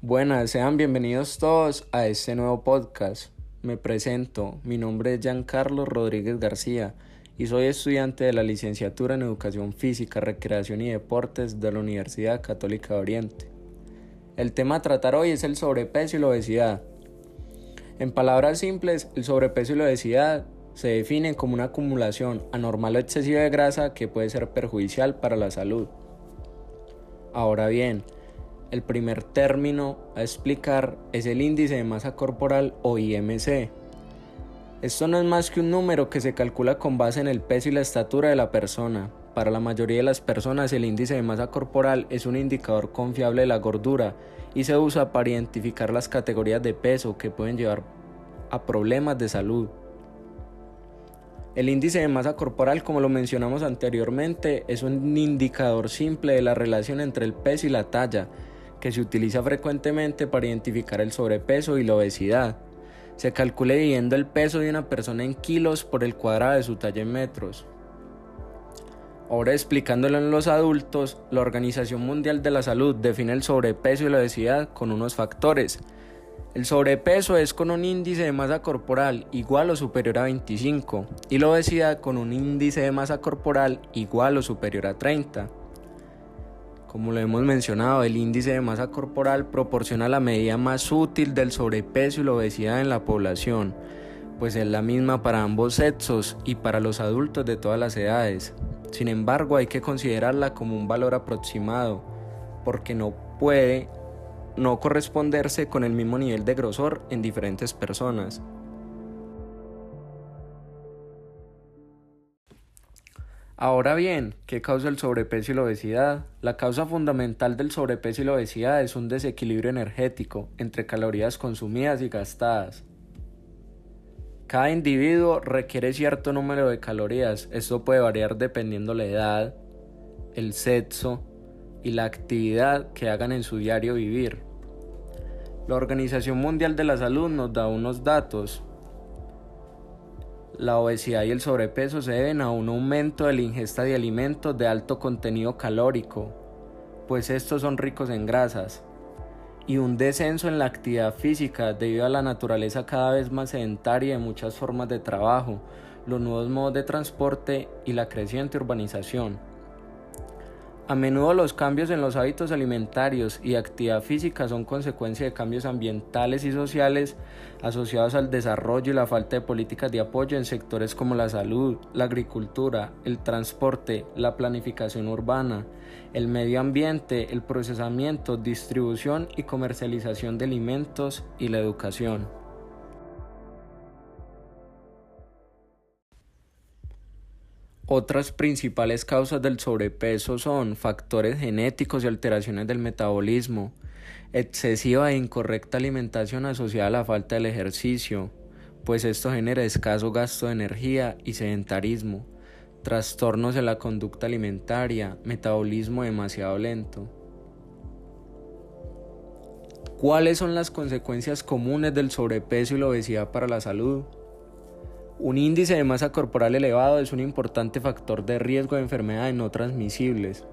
Buenas, sean bienvenidos todos a este nuevo podcast. Me presento, mi nombre es Giancarlo Rodríguez García y soy estudiante de la licenciatura en Educación Física, Recreación y Deportes de la Universidad Católica de Oriente. El tema a tratar hoy es el sobrepeso y la obesidad. En palabras simples, el sobrepeso y la obesidad se definen como una acumulación anormal o excesiva de grasa que puede ser perjudicial para la salud. Ahora bien, el primer término a explicar es el índice de masa corporal o IMC. Esto no es más que un número que se calcula con base en el peso y la estatura de la persona. Para la mayoría de las personas el índice de masa corporal es un indicador confiable de la gordura y se usa para identificar las categorías de peso que pueden llevar a problemas de salud. El índice de masa corporal, como lo mencionamos anteriormente, es un indicador simple de la relación entre el peso y la talla, que se utiliza frecuentemente para identificar el sobrepeso y la obesidad. Se calcula dividiendo el peso de una persona en kilos por el cuadrado de su talla en metros. Ahora explicándolo en los adultos, la Organización Mundial de la Salud define el sobrepeso y la obesidad con unos factores, el sobrepeso es con un índice de masa corporal igual o superior a 25 y la obesidad con un índice de masa corporal igual o superior a 30. Como lo hemos mencionado, el índice de masa corporal proporciona la medida más útil del sobrepeso y la obesidad en la población, pues es la misma para ambos sexos y para los adultos de todas las edades. Sin embargo, hay que considerarla como un valor aproximado, porque no puede no corresponderse con el mismo nivel de grosor en diferentes personas. Ahora bien, ¿qué causa el sobrepeso y la obesidad? La causa fundamental del sobrepeso y la obesidad es un desequilibrio energético entre calorías consumidas y gastadas. Cada individuo requiere cierto número de calorías, esto puede variar dependiendo la edad, el sexo y la actividad que hagan en su diario vivir. La Organización Mundial de la Salud nos da unos datos. La obesidad y el sobrepeso se deben a un aumento de la ingesta de alimentos de alto contenido calórico, pues estos son ricos en grasas, y un descenso en la actividad física debido a la naturaleza cada vez más sedentaria de muchas formas de trabajo, los nuevos modos de transporte y la creciente urbanización. A menudo los cambios en los hábitos alimentarios y actividad física son consecuencia de cambios ambientales y sociales asociados al desarrollo y la falta de políticas de apoyo en sectores como la salud, la agricultura, el transporte, la planificación urbana, el medio ambiente, el procesamiento, distribución y comercialización de alimentos y la educación. Otras principales causas del sobrepeso son factores genéticos y alteraciones del metabolismo, excesiva e incorrecta alimentación asociada a la falta del ejercicio, pues esto genera escaso gasto de energía y sedentarismo, trastornos en la conducta alimentaria, metabolismo demasiado lento. ¿Cuáles son las consecuencias comunes del sobrepeso y la obesidad para la salud? Un índice de masa corporal elevado es un importante factor de riesgo de enfermedades no transmisibles.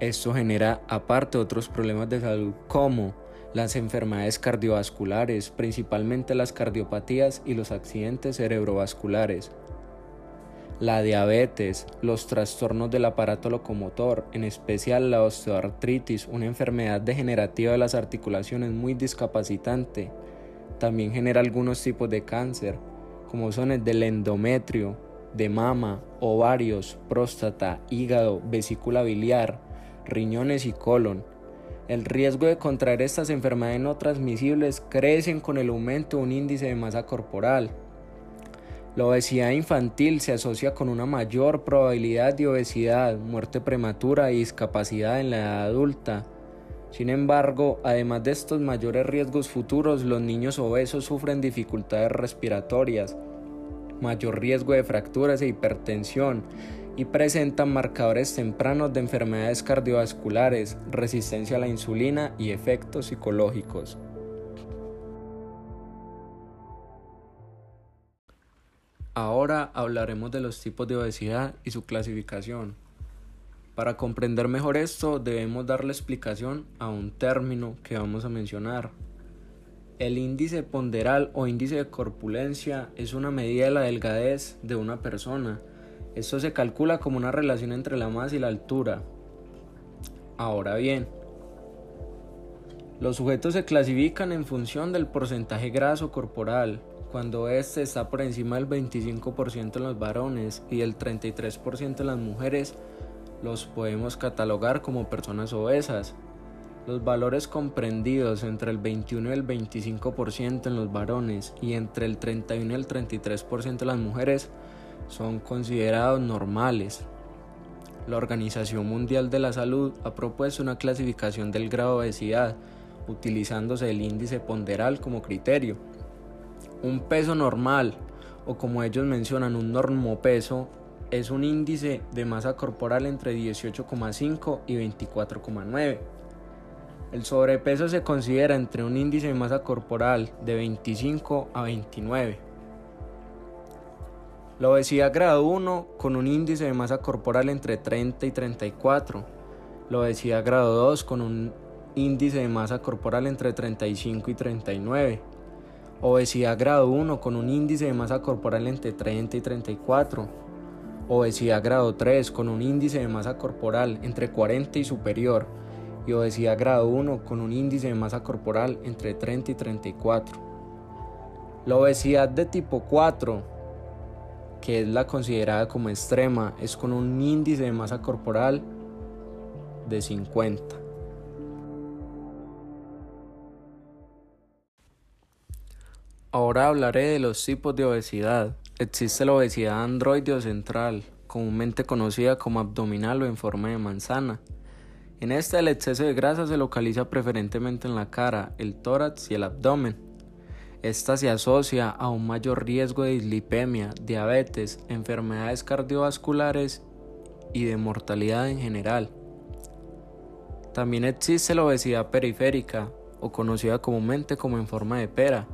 Esto genera aparte otros problemas de salud como las enfermedades cardiovasculares, principalmente las cardiopatías y los accidentes cerebrovasculares, la diabetes, los trastornos del aparato locomotor, en especial la osteoartritis, una enfermedad degenerativa de las articulaciones muy discapacitante, también genera algunos tipos de cáncer, como son el del endometrio, de mama, ovarios, próstata, hígado, vesícula biliar, riñones y colon. El riesgo de contraer estas enfermedades no transmisibles crecen con el aumento de un índice de masa corporal. La obesidad infantil se asocia con una mayor probabilidad de obesidad, muerte prematura y discapacidad en la edad adulta. Sin embargo, además de estos mayores riesgos futuros, los niños obesos sufren dificultades respiratorias, mayor riesgo de fracturas e hipertensión y presentan marcadores tempranos de enfermedades cardiovasculares, resistencia a la insulina y efectos psicológicos. Ahora hablaremos de los tipos de obesidad y su clasificación. Para comprender mejor esto debemos darle explicación a un término que vamos a mencionar. El índice ponderal o índice de corpulencia es una medida de la delgadez de una persona. Esto se calcula como una relación entre la masa y la altura. Ahora bien, los sujetos se clasifican en función del porcentaje graso corporal, cuando este está por encima del 25% en los varones y el 33% en las mujeres, los podemos catalogar como personas obesas. Los valores comprendidos entre el 21 y el 25% en los varones y entre el 31 y el 33% en las mujeres son considerados normales. La Organización Mundial de la Salud ha propuesto una clasificación del grado de obesidad utilizándose el índice ponderal como criterio. Un peso normal o como ellos mencionan un normopeso es un índice de masa corporal entre 18,5 y 24,9. El sobrepeso se considera entre un índice de masa corporal de 25 a 29. La obesidad grado 1 con un índice de masa corporal entre 30 y 34. La obesidad grado 2 con un índice de masa corporal entre 35 y 39. Obesidad grado 1 con un índice de masa corporal entre 30 y 34 obesidad grado 3 con un índice de masa corporal entre 40 y superior y obesidad grado 1 con un índice de masa corporal entre 30 y 34. La obesidad de tipo 4, que es la considerada como extrema, es con un índice de masa corporal de 50. Ahora hablaré de los tipos de obesidad. Existe la obesidad androide o central, comúnmente conocida como abdominal o en forma de manzana. En esta el exceso de grasa se localiza preferentemente en la cara, el tórax y el abdomen. Esta se asocia a un mayor riesgo de dislipemia, diabetes, enfermedades cardiovasculares y de mortalidad en general. También existe la obesidad periférica, o conocida comúnmente como en forma de pera,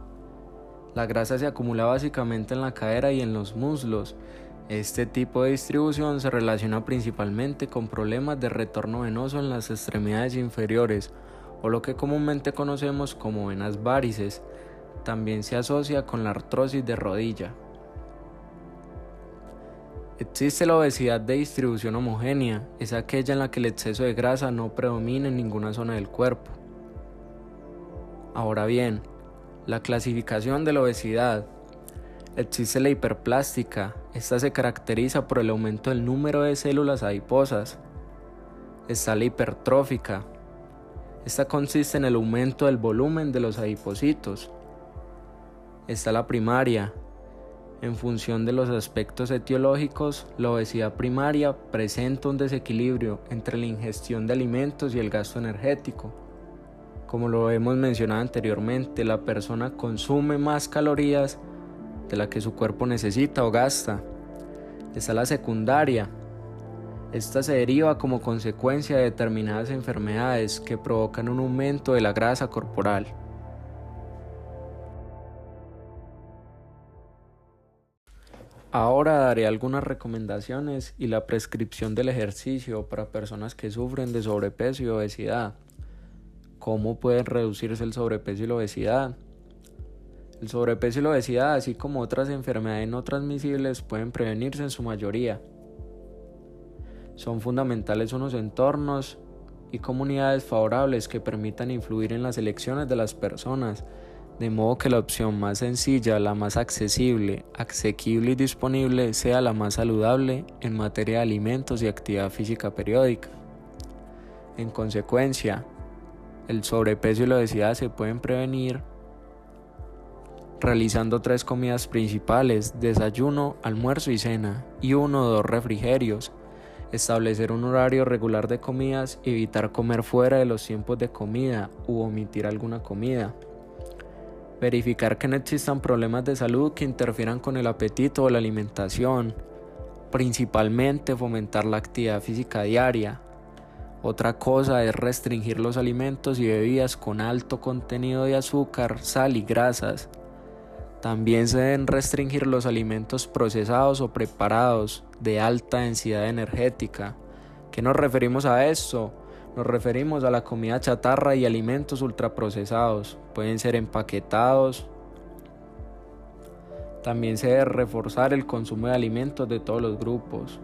la grasa se acumula básicamente en la cadera y en los muslos. Este tipo de distribución se relaciona principalmente con problemas de retorno venoso en las extremidades inferiores o lo que comúnmente conocemos como venas varices. También se asocia con la artrosis de rodilla. Existe la obesidad de distribución homogénea, es aquella en la que el exceso de grasa no predomina en ninguna zona del cuerpo. Ahora bien, la clasificación de la obesidad. Existe la hiperplástica. Esta se caracteriza por el aumento del número de células adiposas. Está la hipertrófica. Esta consiste en el aumento del volumen de los adipocitos. Está la primaria. En función de los aspectos etiológicos, la obesidad primaria presenta un desequilibrio entre la ingestión de alimentos y el gasto energético. Como lo hemos mencionado anteriormente, la persona consume más calorías de la que su cuerpo necesita o gasta. Está la secundaria. Esta se deriva como consecuencia de determinadas enfermedades que provocan un aumento de la grasa corporal. Ahora daré algunas recomendaciones y la prescripción del ejercicio para personas que sufren de sobrepeso y obesidad. ¿Cómo pueden reducirse el sobrepeso y la obesidad? El sobrepeso y la obesidad, así como otras enfermedades no transmisibles, pueden prevenirse en su mayoría. Son fundamentales unos entornos y comunidades favorables que permitan influir en las elecciones de las personas, de modo que la opción más sencilla, la más accesible, asequible y disponible sea la más saludable en materia de alimentos y actividad física periódica. En consecuencia, el sobrepeso y la obesidad se pueden prevenir realizando tres comidas principales, desayuno, almuerzo y cena, y uno o dos refrigerios. Establecer un horario regular de comidas, evitar comer fuera de los tiempos de comida u omitir alguna comida. Verificar que no existan problemas de salud que interfieran con el apetito o la alimentación. Principalmente fomentar la actividad física diaria, otra cosa es restringir los alimentos y bebidas con alto contenido de azúcar, sal y grasas. También se deben restringir los alimentos procesados o preparados de alta densidad energética, ¿Qué nos referimos a esto? Nos referimos a la comida chatarra y alimentos ultraprocesados. Pueden ser empaquetados. También se debe reforzar el consumo de alimentos de todos los grupos.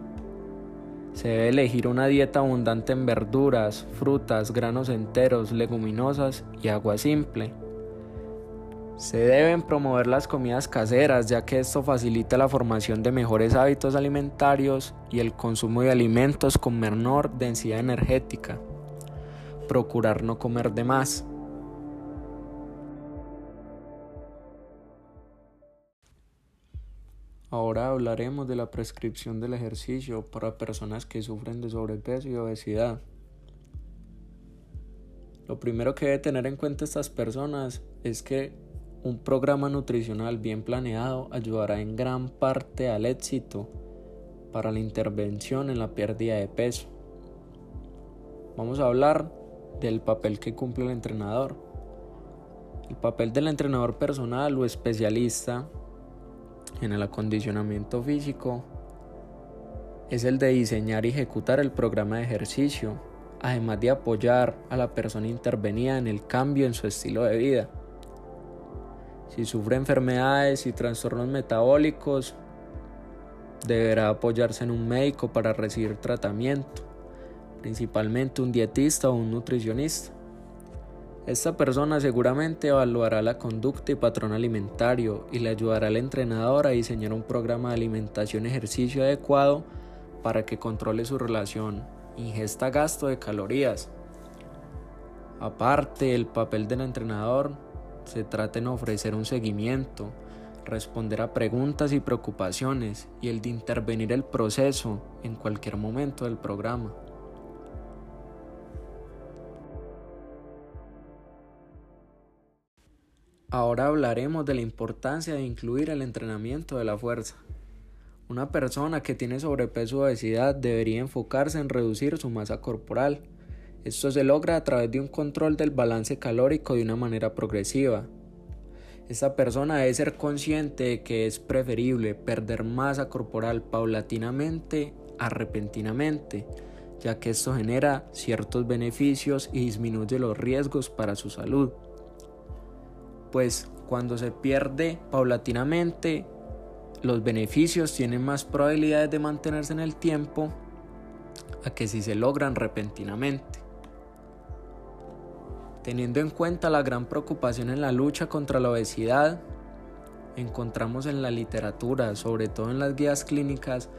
Se debe elegir una dieta abundante en verduras, frutas, granos enteros, leguminosas y agua simple. Se deben promover las comidas caseras ya que esto facilita la formación de mejores hábitos alimentarios y el consumo de alimentos con menor densidad energética. Procurar no comer de más. Ahora hablaremos de la prescripción del ejercicio para personas que sufren de sobrepeso y obesidad. Lo primero que debe tener en cuenta estas personas es que un programa nutricional bien planeado ayudará en gran parte al éxito para la intervención en la pérdida de peso. Vamos a hablar del papel que cumple el entrenador. El papel del entrenador personal o especialista en el acondicionamiento físico es el de diseñar y ejecutar el programa de ejercicio, además de apoyar a la persona intervenida en el cambio en su estilo de vida. Si sufre enfermedades y trastornos metabólicos, deberá apoyarse en un médico para recibir tratamiento, principalmente un dietista o un nutricionista. Esta persona seguramente evaluará la conducta y patrón alimentario y le ayudará al entrenador a diseñar un programa de alimentación y ejercicio adecuado para que controle su relación ingesta-gasto de calorías. Aparte, el papel del entrenador se trata en ofrecer un seguimiento, responder a preguntas y preocupaciones y el de intervenir el proceso en cualquier momento del programa. Ahora hablaremos de la importancia de incluir el entrenamiento de la fuerza. Una persona que tiene sobrepeso o obesidad debería enfocarse en reducir su masa corporal, esto se logra a través de un control del balance calórico de una manera progresiva. Esta persona debe ser consciente de que es preferible perder masa corporal paulatinamente a repentinamente, ya que esto genera ciertos beneficios y disminuye los riesgos para su salud. Pues cuando se pierde paulatinamente, los beneficios tienen más probabilidades de mantenerse en el tiempo a que si se logran repentinamente. Teniendo en cuenta la gran preocupación en la lucha contra la obesidad, encontramos en la literatura, sobre todo en las guías clínicas,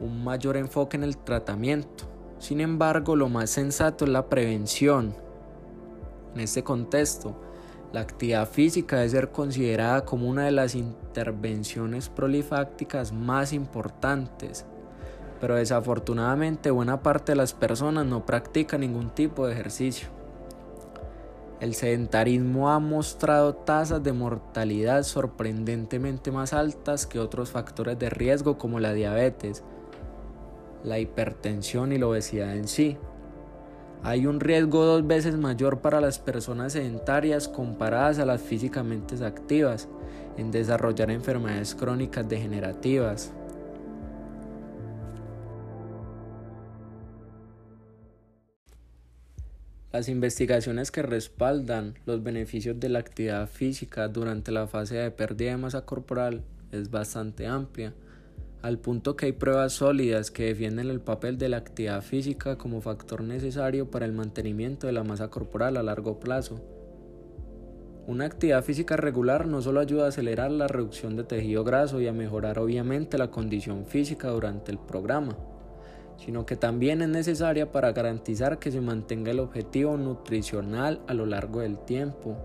un mayor enfoque en el tratamiento. Sin embargo, lo más sensato es la prevención. En este contexto, la actividad física debe ser considerada como una de las intervenciones prolifácticas más importantes, pero desafortunadamente buena parte de las personas no practica ningún tipo de ejercicio. El sedentarismo ha mostrado tasas de mortalidad sorprendentemente más altas que otros factores de riesgo como la diabetes, la hipertensión y la obesidad en sí. Hay un riesgo dos veces mayor para las personas sedentarias comparadas a las físicamente activas en desarrollar enfermedades crónicas degenerativas, Las investigaciones que respaldan los beneficios de la actividad física durante la fase de pérdida de masa corporal es bastante amplia, al punto que hay pruebas sólidas que defienden el papel de la actividad física como factor necesario para el mantenimiento de la masa corporal a largo plazo. Una actividad física regular no solo ayuda a acelerar la reducción de tejido graso y a mejorar obviamente la condición física durante el programa, sino que también es necesaria para garantizar que se mantenga el objetivo nutricional a lo largo del tiempo.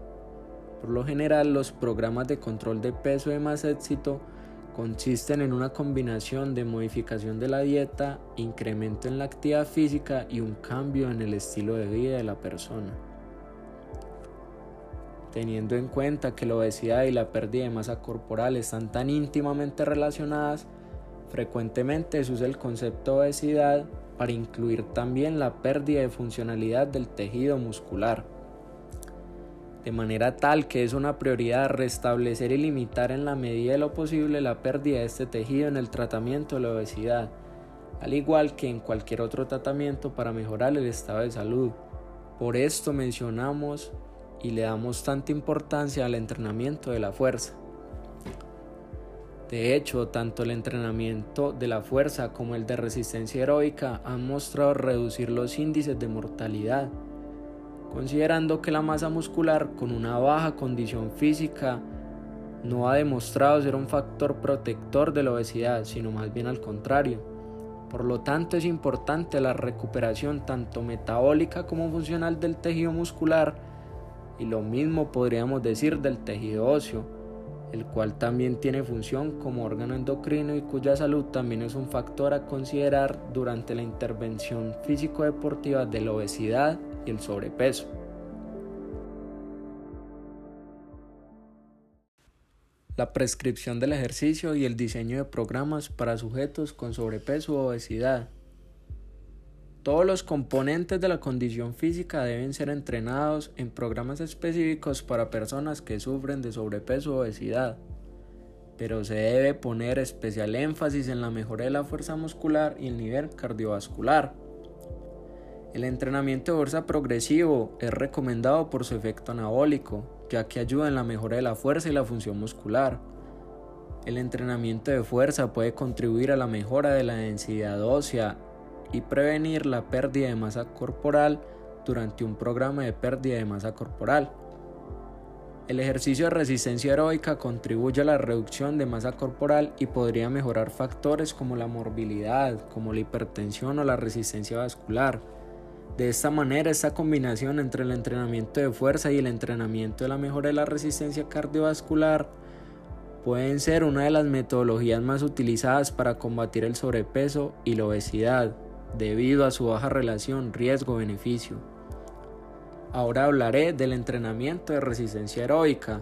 Por lo general, los programas de control de peso de más éxito consisten en una combinación de modificación de la dieta, incremento en la actividad física y un cambio en el estilo de vida de la persona. Teniendo en cuenta que la obesidad y la pérdida de masa corporal están tan íntimamente relacionadas, Frecuentemente se usa el concepto de obesidad para incluir también la pérdida de funcionalidad del tejido muscular. De manera tal que es una prioridad restablecer y limitar en la medida de lo posible la pérdida de este tejido en el tratamiento de la obesidad, al igual que en cualquier otro tratamiento para mejorar el estado de salud. Por esto mencionamos y le damos tanta importancia al entrenamiento de la fuerza. De hecho, tanto el entrenamiento de la fuerza como el de resistencia heroica han mostrado reducir los índices de mortalidad, considerando que la masa muscular con una baja condición física no ha demostrado ser un factor protector de la obesidad, sino más bien al contrario. Por lo tanto, es importante la recuperación tanto metabólica como funcional del tejido muscular y lo mismo podríamos decir del tejido óseo el cual también tiene función como órgano endocrino y cuya salud también es un factor a considerar durante la intervención físico-deportiva de la obesidad el sobrepeso. La prescripción del ejercicio y el diseño de programas para sujetos con sobrepeso o obesidad. Todos los componentes de la condición física deben ser entrenados en programas específicos para personas que sufren de sobrepeso o obesidad, pero se debe poner especial énfasis en la mejora de la fuerza muscular y el nivel cardiovascular. El entrenamiento de fuerza progresivo es recomendado por su efecto anabólico, ya que ayuda en la mejora de la fuerza y la función muscular. El entrenamiento de fuerza puede contribuir a la mejora de la densidad ósea y prevenir la pérdida de masa corporal durante un programa de pérdida de masa corporal. El ejercicio de resistencia aeróbica contribuye a la reducción de masa corporal y podría mejorar factores como la morbilidad, como la hipertensión o la resistencia vascular. De esta manera, esta combinación entre el entrenamiento de fuerza y el entrenamiento de la mejora de la resistencia cardiovascular pueden ser una de las metodologías más utilizadas para combatir el sobrepeso y la obesidad debido a su baja relación riesgo-beneficio. Ahora hablaré del entrenamiento de resistencia heroica.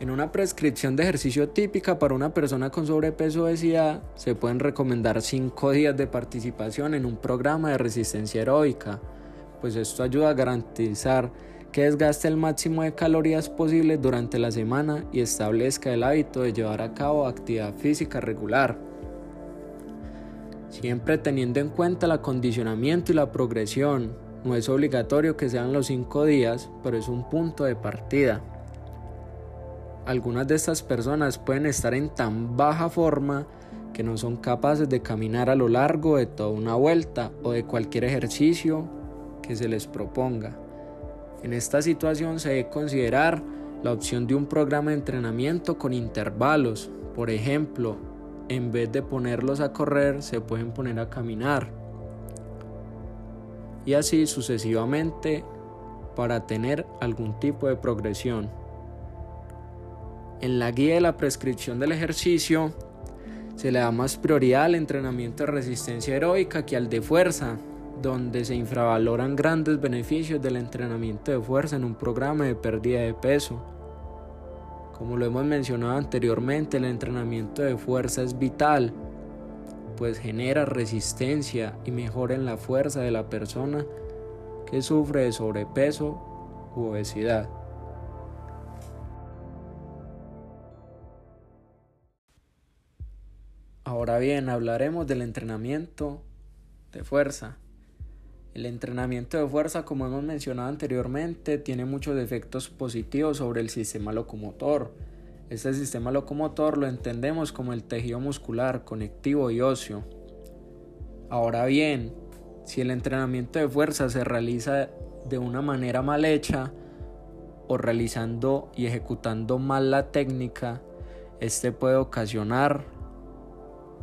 En una prescripción de ejercicio típica para una persona con sobrepeso o obesidad, se pueden recomendar 5 días de participación en un programa de resistencia heroica, pues esto ayuda a garantizar que desgaste el máximo de calorías posible durante la semana y establezca el hábito de llevar a cabo actividad física regular siempre teniendo en cuenta el acondicionamiento y la progresión. No es obligatorio que sean los 5 días, pero es un punto de partida. Algunas de estas personas pueden estar en tan baja forma que no son capaces de caminar a lo largo de toda una vuelta o de cualquier ejercicio que se les proponga. En esta situación se debe considerar la opción de un programa de entrenamiento con intervalos, por ejemplo, en vez de ponerlos a correr, se pueden poner a caminar. Y así sucesivamente para tener algún tipo de progresión. En la guía de la prescripción del ejercicio se le da más prioridad al entrenamiento de resistencia heroica que al de fuerza, donde se infravaloran grandes beneficios del entrenamiento de fuerza en un programa de pérdida de peso. Como lo hemos mencionado anteriormente, el entrenamiento de fuerza es vital, pues genera resistencia y mejora en la fuerza de la persona que sufre de sobrepeso u obesidad. Ahora bien, hablaremos del entrenamiento de fuerza. El entrenamiento de fuerza, como hemos mencionado anteriormente, tiene muchos efectos positivos sobre el sistema locomotor. Este sistema locomotor lo entendemos como el tejido muscular, conectivo y óseo. Ahora bien, si el entrenamiento de fuerza se realiza de una manera mal hecha o realizando y ejecutando mal la técnica, este puede ocasionar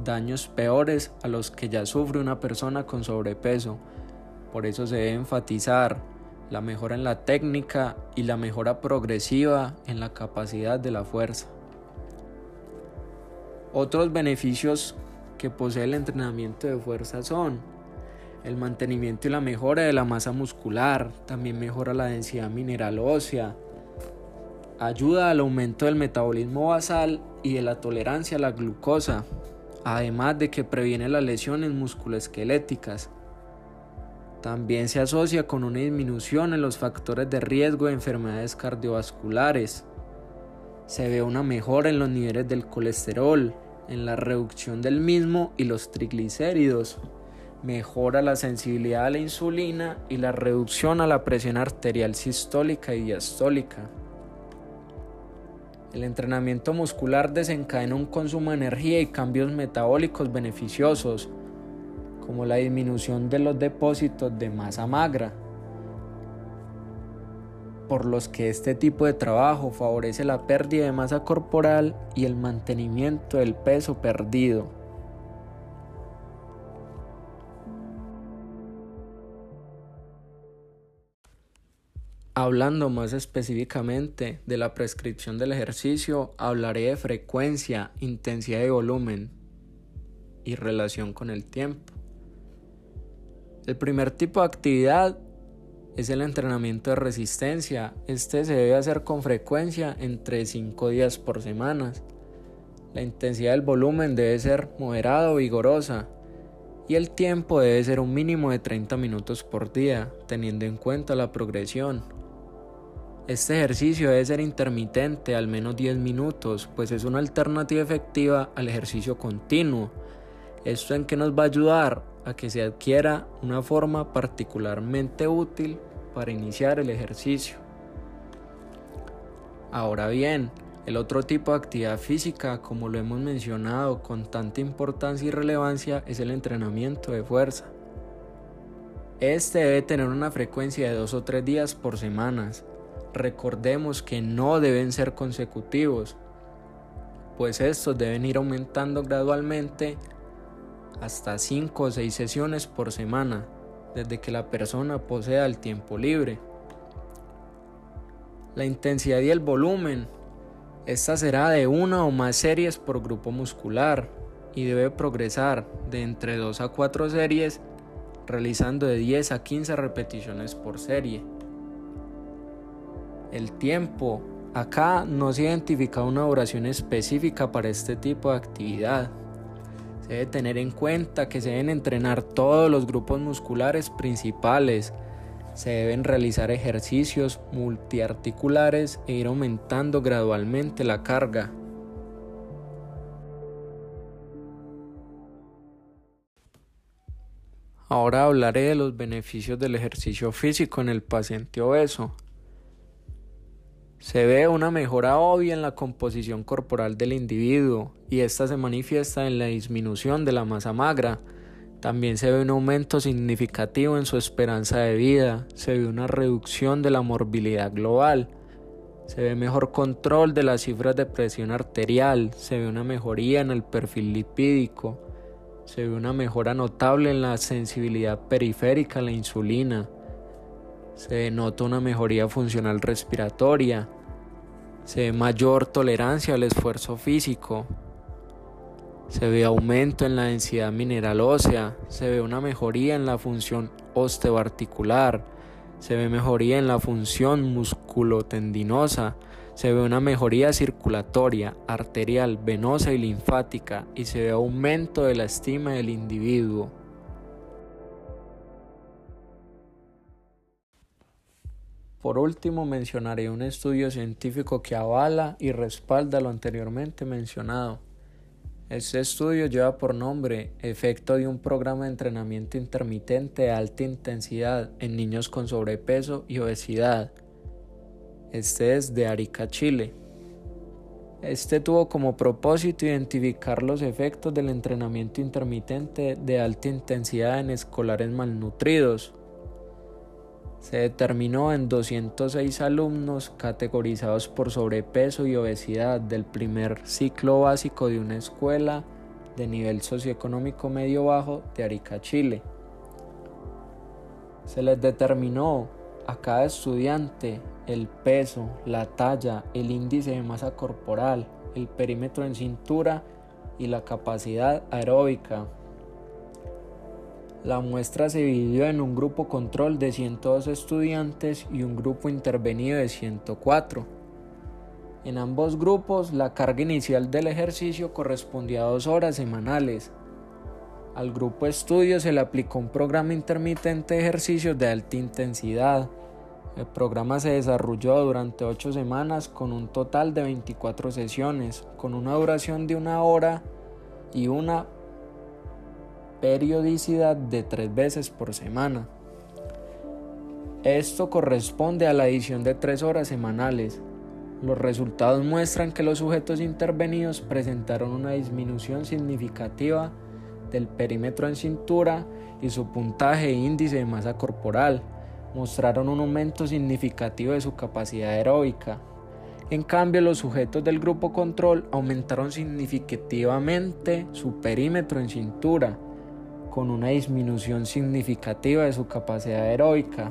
daños peores a los que ya sufre una persona con sobrepeso por eso se debe enfatizar la mejora en la técnica y la mejora progresiva en la capacidad de la fuerza. Otros beneficios que posee el entrenamiento de fuerza son el mantenimiento y la mejora de la masa muscular, también mejora la densidad mineral ósea, ayuda al aumento del metabolismo basal y de la tolerancia a la glucosa, además de que previene las lesiones musculoesqueléticas, también se asocia con una disminución en los factores de riesgo de enfermedades cardiovasculares. Se ve una mejora en los niveles del colesterol, en la reducción del mismo y los triglicéridos. Mejora la sensibilidad a la insulina y la reducción a la presión arterial sistólica y diastólica. El entrenamiento muscular desencadena un consumo de energía y cambios metabólicos beneficiosos, como la disminución de los depósitos de masa magra, por los que este tipo de trabajo favorece la pérdida de masa corporal y el mantenimiento del peso perdido. Hablando más específicamente de la prescripción del ejercicio, hablaré de frecuencia, intensidad y volumen y relación con el tiempo. El primer tipo de actividad es el entrenamiento de resistencia. Este se debe hacer con frecuencia entre 5 días por semana. La intensidad del volumen debe ser moderada o vigorosa y el tiempo debe ser un mínimo de 30 minutos por día, teniendo en cuenta la progresión. Este ejercicio debe ser intermitente, al menos 10 minutos, pues es una alternativa efectiva al ejercicio continuo. ¿Esto en qué nos va a ayudar? A que se adquiera una forma particularmente útil para iniciar el ejercicio. Ahora bien, el otro tipo de actividad física, como lo hemos mencionado con tanta importancia y relevancia, es el entrenamiento de fuerza. Este debe tener una frecuencia de dos o tres días por semanas, recordemos que no deben ser consecutivos, pues estos deben ir aumentando gradualmente hasta 5 o 6 sesiones por semana, desde que la persona posea el tiempo libre. La intensidad y el volumen. Esta será de una o más series por grupo muscular y debe progresar de entre 2 a 4 series, realizando de 10 a 15 repeticiones por serie el tiempo. Acá no se identifica una duración específica para este tipo de actividad. Se debe tener en cuenta que se deben entrenar todos los grupos musculares principales. Se deben realizar ejercicios multiarticulares e ir aumentando gradualmente la carga. Ahora hablaré de los beneficios del ejercicio físico en el paciente obeso. Se ve una mejora obvia en la composición corporal del individuo y esta se manifiesta en la disminución de la masa magra. También se ve un aumento significativo en su esperanza de vida, se ve una reducción de la morbilidad global, se ve mejor control de las cifras de presión arterial, se ve una mejoría en el perfil lipídico, se ve una mejora notable en la sensibilidad periférica a la insulina, se nota una mejoría funcional respiratoria, se ve mayor tolerancia al esfuerzo físico, se ve aumento en la densidad mineral ósea, se ve una mejoría en la función osteoarticular, se ve mejoría en la función musculotendinosa, se ve una mejoría circulatoria, arterial, venosa y linfática y se ve aumento de la estima del individuo. Por último, mencionaré un estudio científico que avala y respalda lo anteriormente mencionado. Este estudio lleva por nombre Efecto de un programa de entrenamiento intermitente de alta intensidad en niños con sobrepeso y obesidad. Este es de Arica, Chile. Este tuvo como propósito identificar los efectos del entrenamiento intermitente de alta intensidad en escolares malnutridos se determinó en 206 alumnos categorizados por sobrepeso y obesidad del primer ciclo básico de una escuela de nivel socioeconómico medio-bajo de Arica, Chile. Se les determinó a cada estudiante el peso, la talla, el índice de masa corporal, el perímetro en cintura y la capacidad aeróbica la muestra se dividió en un grupo control de 102 estudiantes y un grupo intervenido de 104. En ambos grupos, la carga inicial del ejercicio correspondía a dos horas semanales. Al grupo estudio se le aplicó un programa intermitente de ejercicios de alta intensidad. El programa se desarrolló durante 8 semanas con un total de 24 sesiones, con una duración de una hora y una periodicidad de tres veces por semana. Esto corresponde a la edición de tres horas semanales. Los resultados muestran que los sujetos intervenidos presentaron una disminución significativa del perímetro en cintura y su puntaje e índice de masa corporal. Mostraron un aumento significativo de su capacidad aeróbica. En cambio, los sujetos del grupo control aumentaron significativamente su perímetro en cintura, con una disminución significativa de su capacidad aeróbica.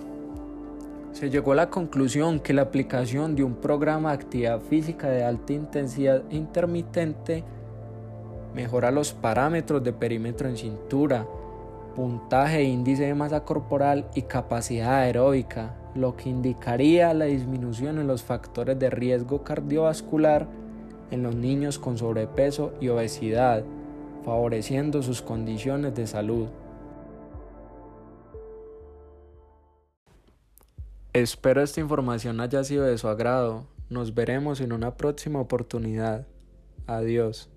Se llegó a la conclusión que la aplicación de un programa de actividad física de alta intensidad intermitente mejora los parámetros de perímetro en cintura, puntaje e índice de masa corporal y capacidad aeróbica, lo que indicaría la disminución en los factores de riesgo cardiovascular en los niños con sobrepeso y obesidad, favoreciendo sus condiciones de salud. Espero esta información haya sido de su agrado. Nos veremos en una próxima oportunidad. Adiós.